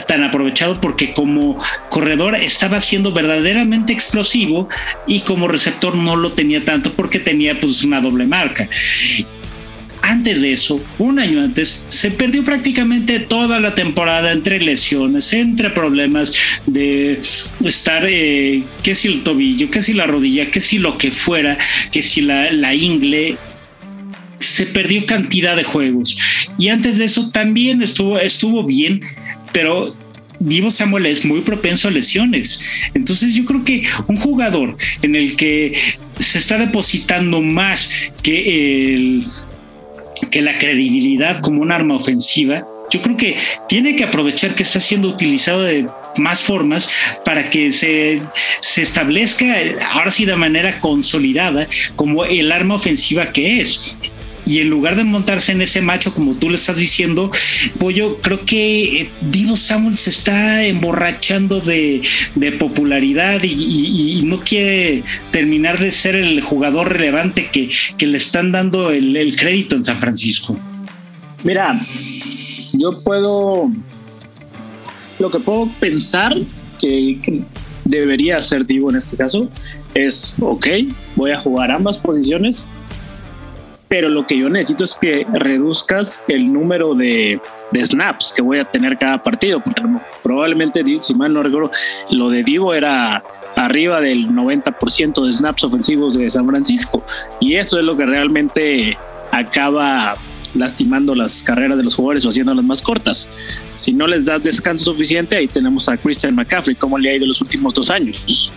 tan aprovechado porque como corredor estaba siendo verdaderamente explosivo y como receptor no lo tenía tanto porque tenía pues una doble marca antes de eso, un año antes, se perdió prácticamente toda la temporada entre lesiones, entre problemas de estar, eh, que si el tobillo, que si la rodilla, que si lo que fuera, que si la, la ingle, se perdió cantidad de juegos. Y antes de eso también estuvo, estuvo bien, pero Divo Samuel es muy propenso a lesiones. Entonces yo creo que un jugador en el que se está depositando más que el que la credibilidad como un arma ofensiva, yo creo que tiene que aprovechar que está siendo utilizado de más formas para que se, se establezca ahora sí de manera consolidada como el arma ofensiva que es y en lugar de montarse en ese macho como tú le estás diciendo, Pollo, creo que eh, Divo Samuel se está emborrachando de, popularidad y, no quiere terminar de ser el jugador relevante que, le están dando el, crédito en San Francisco. Mira, yo puedo, lo que puedo pensar que debería hacer Divo en este caso es, ok, voy a jugar ambas posiciones, pero lo que yo necesito es que reduzcas el número de, snaps que voy a tener cada partido, porque probablemente, si mal no recuerdo, lo de Divo era arriba del 90% de snaps ofensivos de San Francisco, y eso es lo que realmente acaba lastimando las carreras de los jugadores o haciéndolas más cortas. Si no les das descanso suficiente, ahí tenemos a Christian McCaffrey, como le ha ido los últimos dos años.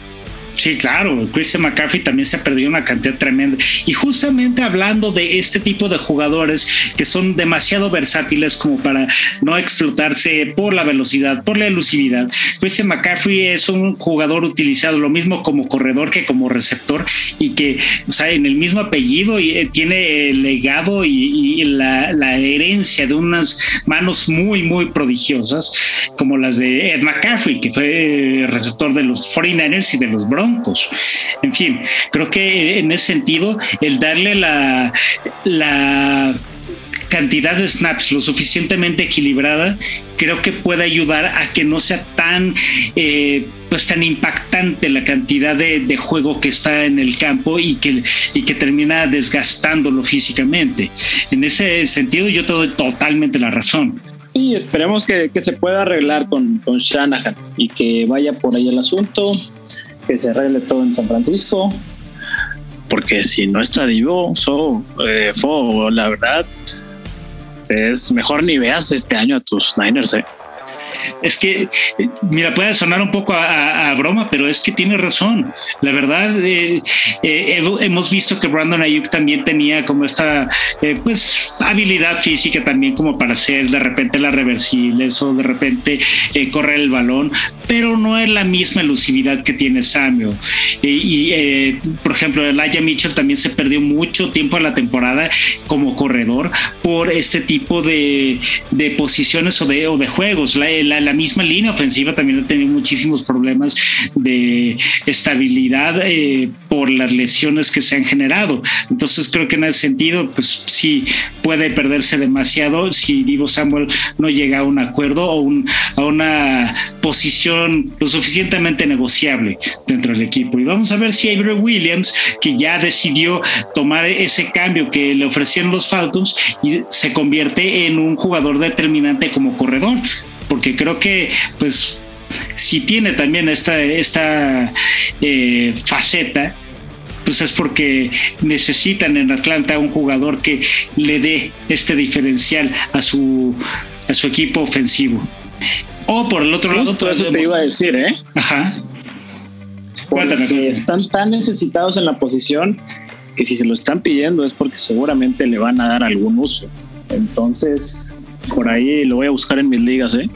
Sí, claro, Christian McCaffrey también se ha perdido una cantidad tremenda. Y justamente hablando de este tipo de jugadores que son demasiado versátiles como para no explotarse por la velocidad, por la elusividad, Christian McCaffrey es un jugador utilizado lo mismo como corredor que como receptor y que, o sea, en el mismo apellido y, eh, tiene el legado y, la, la, herencia de unas manos muy, muy prodigiosas, como las de Ed McCaffrey, que fue receptor de los 49ers y de los Broncos en fin, creo que en ese sentido, el darle la, la cantidad de snaps lo suficientemente equilibrada, creo que puede ayudar a que no sea tan, eh, pues tan impactante la cantidad de, juego que está en el campo y que, y que termina desgastándolo físicamente. En ese sentido, yo te doy totalmente la razón. Y esperemos que, se pueda arreglar con, con Shanahan y que vaya por ahí el asunto que se arregle todo en San Francisco. Porque si no está Divo, so, eh, la verdad, es mejor ni veas este año a tus Niners. Eh es que, mira, puede sonar un poco a, broma, pero es que tiene razón. La verdad, eh, eh, hemos visto que Brandon Ayuk también tenía como esta, eh, pues, habilidad física también como para hacer de repente las reversibles o de repente correr el balón, pero no es la misma elusividad que tiene Samuel. y, por ejemplo, Elijah Mitchell también se perdió mucho tiempo en la temporada como corredor por este tipo de, posiciones o de, o de juegos. La, la, misma línea ofensiva también ha tenido muchísimos problemas de estabilidad eh, por las lesiones que se han generado. Entonces creo que en ese sentido, pues sí puede perderse demasiado si Divo Samuel no llega a un acuerdo o a una posición lo suficientemente negociable dentro del equipo. Y vamos a ver si Avery Williams, que ya decidió tomar ese cambio que le ofrecieron los Falcons y se convierte en un jugador determinante como corredor porque creo que pues si tiene también esta, esta eh, faceta, pues es porque necesitan en Atlanta un jugador que le dé este diferencial a su, a su equipo ofensivo. O por el otro lado. Todo eso te iba a decir, ¿eh? Ajá. Porque están tan necesitados en la posición que si se lo están pidiendo es porque seguramente le van a dar algún uso. Entonces, por ahí lo voy a buscar en mis ligas, ¿eh?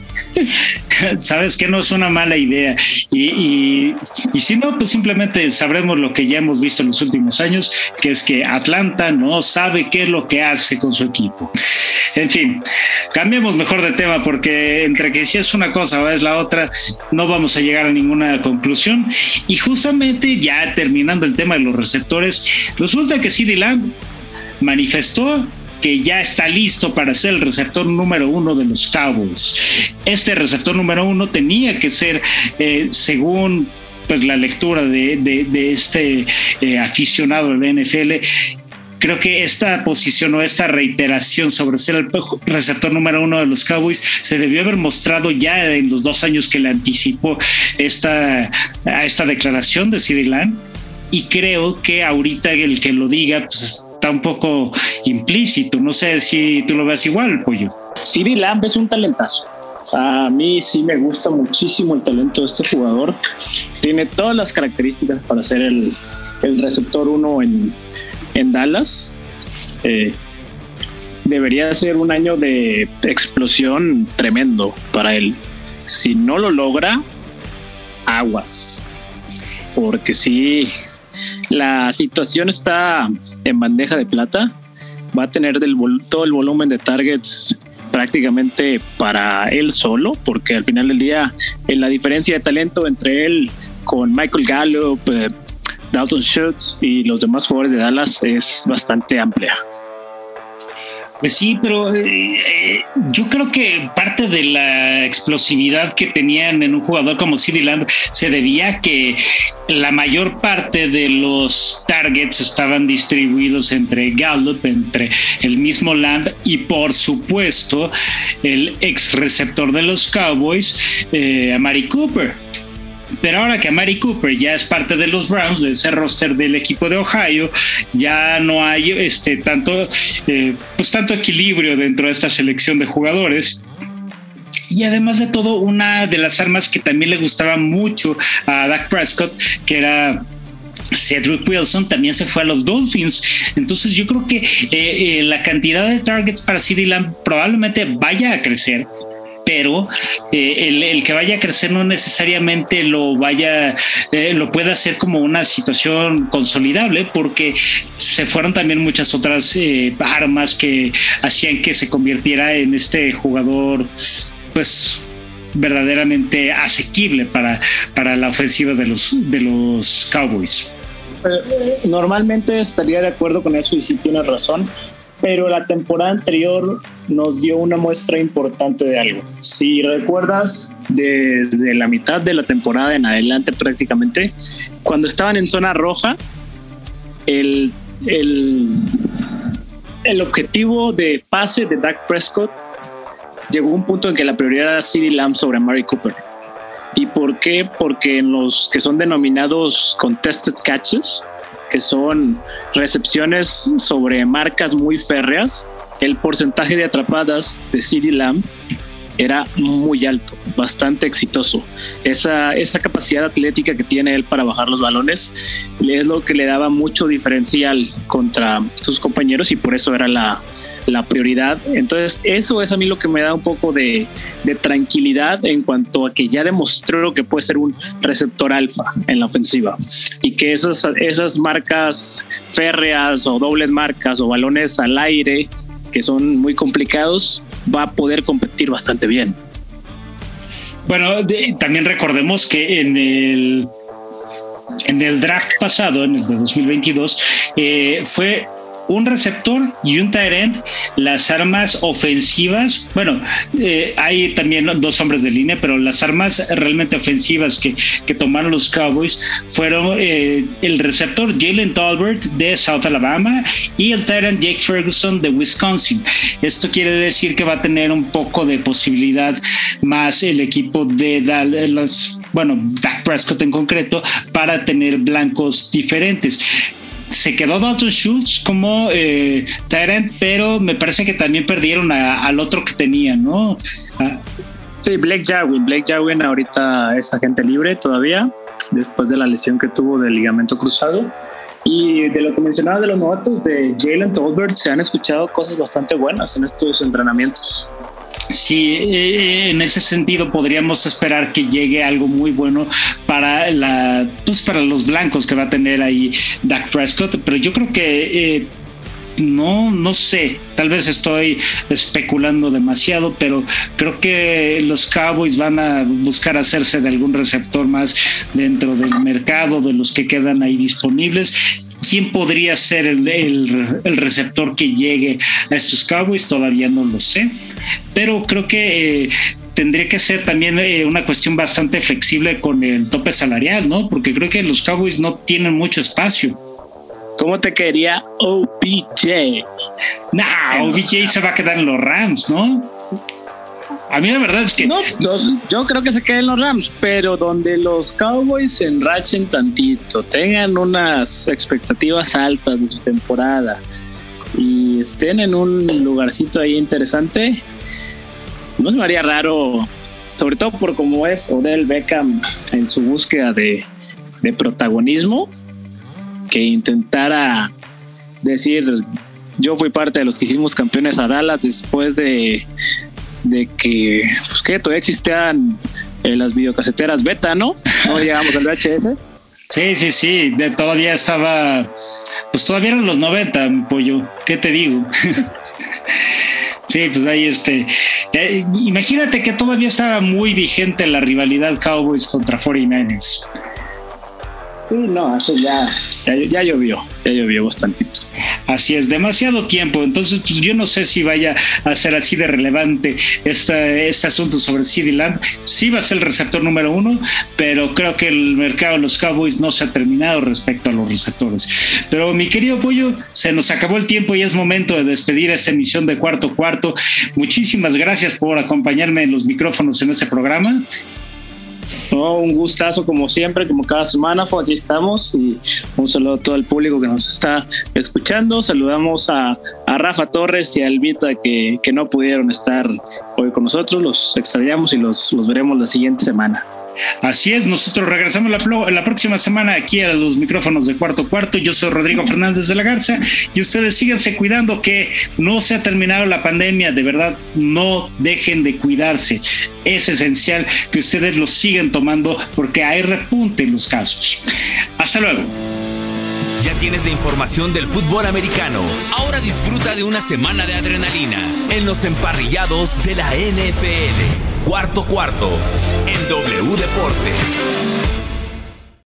[LAUGHS] Sabes que no es una mala idea. Y, si no, pues simplemente sabremos lo que ya hemos visto en los últimos años, que es que Atlanta no sabe qué es lo que hace con su equipo. En fin, cambiemos mejor de tema porque entre que si es una cosa o es la otra, no vamos a llegar a ninguna conclusión. Y justamente ya terminando el tema de los receptores, resulta que CD Lamb manifestó que ya está listo para ser el receptor número uno de los Cowboys. Este receptor número uno tenía que ser, eh, según pues, la lectura de, este eh, aficionado del NFL, creo que esta posición o esta reiteración sobre ser el receptor número uno de los Cowboys se debió haber mostrado ya en los dos años que le anticipó esta, a esta declaración de CD Lamb. Y creo que ahorita el que lo diga pues, está un poco implícito. No sé si tú lo ves igual, pollo. CD Lamb es un talentazo. A mí sí me gusta muchísimo el talento de este jugador. Tiene todas las características para ser el, el receptor uno en, en Dallas. Eh, debería ser un año de explosión tremendo para él. Si no lo logra, aguas. Porque si la situación está en bandeja de plata, va a tener del todo el volumen de targets prácticamente para él solo, porque al final del día en la diferencia de talento entre él con Michael Gallup, eh, Dalton Schultz y los demás jugadores de Dallas es bastante amplia. Pues sí, pero eh, eh, yo creo que parte de la explosividad que tenían en un jugador como CeeDee Lamb se debía a que la mayor parte de los targets estaban distribuidos entre Gallup, entre el mismo Lamb y por supuesto el ex receptor de los Cowboys, eh, Amari Cooper pero ahora que Amari Cooper ya es parte de los Browns, de ese roster del equipo de Ohio, ya no hay este tanto, eh, pues tanto equilibrio dentro de esta selección de jugadores. Y además de todo, una de las armas que también le gustaba mucho a Dak Prescott, que era Cedric Wilson también se fue a los Dolphins. Entonces yo creo que eh, eh, la cantidad de targets para CeeDee Lamb probablemente vaya a crecer pero eh, el, que vaya a crecer no necesariamente lo vaya, eh, lo puede hacer como una situación consolidable, porque se fueron también muchas otras eh, armas que hacían que se convirtiera en este jugador, pues verdaderamente asequible para, para la ofensiva de los, de los Cowboys. Normalmente estaría de acuerdo con eso y sí tienes razón pero la temporada anterior nos dio una muestra importante de algo. Si recuerdas, desde la mitad de la temporada en adelante prácticamente, cuando estaban en zona roja, el, el, el objetivo de pase de Dak Prescott llegó a un punto en que la prioridad era CD Lamb sobre Mary Cooper. ¿Y por qué? Porque en los que son denominados contested catches, que son recepciones sobre marcas muy férreas, el porcentaje de atrapadas de CD Lamb era muy alto, bastante exitoso. Esa, esa capacidad atlética que tiene él para bajar los balones es lo que le daba mucho diferencial contra sus compañeros y por eso era la, la prioridad. Entonces, eso es a mí lo que me da un poco de, tranquilidad en cuanto a que ya demostró que puede ser un receptor alfa en la ofensiva y que esas, esas marcas férreas o dobles marcas o balones al aire que son muy complicados va a poder competir bastante bien. Bueno, también recordemos que en el en el draft pasado, en el de 2022, eh, fue un receptor y un tight end, las armas ofensivas, bueno, eh, hay también dos hombres de línea, pero las armas realmente ofensivas que, que tomaron los Cowboys fueron eh, el receptor Jalen Tolbert de South Alabama y el tight end Jake Ferguson de Wisconsin. Esto quiere decir que va a tener un poco de posibilidad más el equipo de Dallas, bueno, Dak Prescott en concreto, para tener blancos diferentes se quedó Dalton Schultz como eh, Tyrant, pero me parece que también perdieron al otro que tenía, ¿no? Ah. Sí, Blake Jarwin. Blake Jarwin ahorita es agente libre todavía, después de la lesión que tuvo del ligamento cruzado. Y de lo que mencionaba de los novatos de Jalen Tolbert, se han escuchado cosas bastante buenas en estos entrenamientos. Sí, eh, en ese sentido podríamos esperar que llegue algo muy bueno para la, pues para los blancos que va a tener ahí Dak Prescott, pero yo creo que eh, no, no sé, tal vez estoy especulando demasiado, pero creo que los Cowboys van a buscar hacerse de algún receptor más dentro del mercado, de los que quedan ahí disponibles. ¿Quién podría ser el, el receptor que llegue a estos Cowboys? Todavía no lo sé pero creo que eh, tendría que ser también eh, una cuestión bastante flexible con el tope salarial, ¿no? Porque creo que los Cowboys no tienen mucho espacio. ¿Cómo te quería OBJ? Nah, OBJ se va a quedar en los Rams, ¿no? A mí la verdad es que... No, yo, creo que se queden los Rams, pero donde los Cowboys se enrachen tantito, tengan unas expectativas altas de su temporada y estén en un lugarcito ahí interesante, no se me haría raro, sobre todo por cómo es Odell Beckham en su búsqueda de, de protagonismo, que intentara decir yo fui parte de los que hicimos campeones a Dallas después de de que, pues que todavía existían eh, las videocaseteras beta, ¿no? No llegamos al VHS. Sí, sí, sí, de, todavía estaba, pues todavía eran los 90, pollo, ¿qué te digo? [LAUGHS] sí, pues ahí este, eh, imagínate que todavía estaba muy vigente la rivalidad Cowboys contra 49ers. Sí, no, eso ya, ya, llovió, ya llovió bastantito. Así es, demasiado tiempo. Entonces, pues yo no sé si vaya a ser así de relevante este, este asunto sobre CD Lamb. Sí va a ser el receptor número uno, pero creo que el mercado de los Cowboys no se ha terminado respecto a los receptores. Pero mi querido Pollo, se nos acabó el tiempo y es momento de despedir esta emisión de Cuarto Cuarto. Muchísimas gracias por acompañarme en los micrófonos en este programa un gustazo como siempre, como cada semana, aquí estamos y un saludo a todo el público que nos está escuchando. Saludamos a, Rafa Torres y a Elvita que, que no pudieron estar hoy con nosotros. Los extrañamos y los, los veremos la siguiente semana. Así es, nosotros regresamos la, la, próxima semana aquí a los micrófonos de cuarto cuarto. Yo soy Rodrigo Fernández de la Garza y ustedes síganse cuidando que no se ha terminado la pandemia. De verdad, no dejen de cuidarse. Es esencial que ustedes lo sigan tomando porque hay repunte en los casos. Hasta luego. Ya tienes la información del fútbol americano. Ahora disfruta de una semana de adrenalina en los emparrillados de la NFL. Cuarto cuarto en W Deportes.